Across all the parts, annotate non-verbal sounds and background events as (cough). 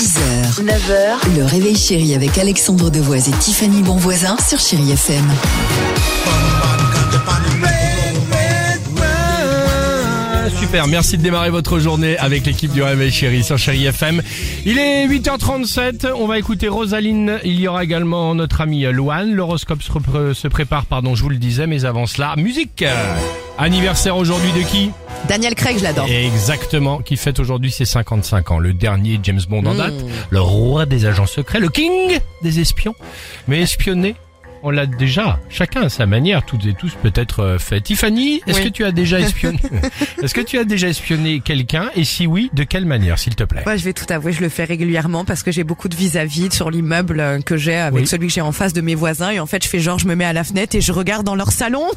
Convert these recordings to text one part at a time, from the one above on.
6h, 9h, le réveil chéri avec Alexandre Devoise et Tiffany Bonvoisin sur Chéri FM. Super, merci de démarrer votre journée avec l'équipe du Réveil Chéri sur Chéri FM. Il est 8h37, on va écouter Rosaline, il y aura également notre ami Loane, l'horoscope se, prépare, pardon, je vous le disais, mais avant cela, musique. Anniversaire aujourd'hui de qui? Daniel Craig, je l'adore. Exactement, qui fête aujourd'hui ses 55 ans. Le dernier James Bond en date, le roi des agents secrets, le king des espions. Mais espionner, on l'a déjà, chacun à sa manière, toutes et tous peut-être euh, fait. Tiffany, est-ce Oui. que tu as déjà (laughs) espionné? Est-ce que tu as déjà espionné quelqu'un? Et si oui, de quelle manière, s'il te plaît? Moi, je vais tout avouer, je le fais régulièrement parce que j'ai beaucoup de vis-à-vis sur l'immeuble euh, que j'ai avec Oui. celui que j'ai en face de mes voisins. Et en fait, je fais genre, je me mets à la fenêtre et je regarde dans leur salon. (laughs)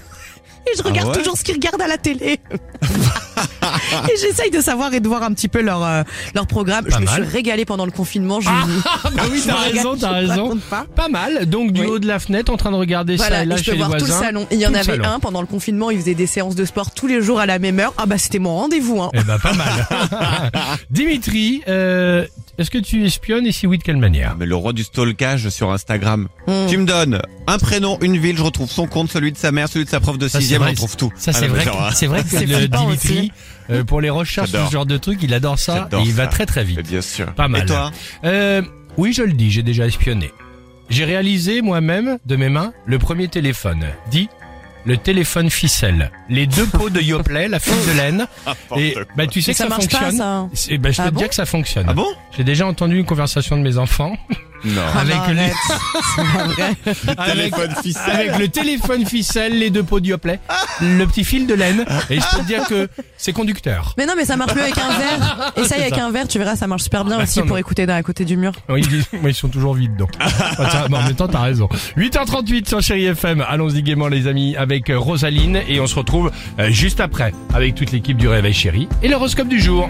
Et je regarde ouais? toujours ce qu'ils regardent à la télé. (laughs) (laughs) et j'essaye de savoir et de voir un petit peu leur euh, leur programme. Pas je me suis régalée pendant le confinement. Je, Ah (laughs) bah oui, t'as raison, t'as raison. pas. Pas mal, donc du Oui. haut de la fenêtre, en train de regarder ça et là je chez peux les voir tout le salon. Il y en avait salon. un pendant le confinement, il faisait des séances de sport tous les jours à la même heure. Ah bah c'était mon rendez-vous. Hein. Eh ben pas mal. (laughs) Dimitri, euh, est-ce que tu espionnes et si oui, de quelle manière? Mais le roi du stalkage sur Instagram. Hmm. Tu me donnes un prénom, une ville, je retrouve son compte, celui de sa mère, celui de sa prof de Ça, c'est sixième, on retrouve tout. Ça Ah, c'est non, mais vrai, c'est vrai (laughs) que C'est le Dimitri, euh, pour les recherches, ce genre de truc, il adore ça et il va très très vite. Bien sûr. Pas mal. Et toi? Euh, oui, je le dis, j'ai déjà espionné. J'ai réalisé moi-même, de mes mains, le premier téléphone. Dit le téléphone ficelle. Les deux pots de Yoplait, la file de laine. (laughs) Et bah tu sais que ça ça, marche pas, fonctionne. ça. C'est- bah, je peux Ah te bon dire que ça fonctionne. Ah bon? J'ai déjà entendu une conversation de mes enfants (laughs) Non. avec, Ah, le, arrête. (laughs) C'est pas vrai. avec, Téléphone ficelle. avec le téléphone ficelle, les deux pots de Yoplait, le petit fil de laine. Et je peux te dire que c'est conducteur. Mais non, mais ça marche mieux avec un verre. (laughs) Essaye avec ça. un verre, tu verras, ça marche super bien bah aussi pour non. écouter d'un à côté du mur. Oui, ils, sont toujours vides donc. (laughs) Tiens, mais en même temps, t'as raison. 8h38 sur Chéri FM. Allons-y gaiement les amis avec euh, Rosaline et on se retrouve euh, juste après avec toute l'équipe du Réveil Chéri et l'horoscope du jour.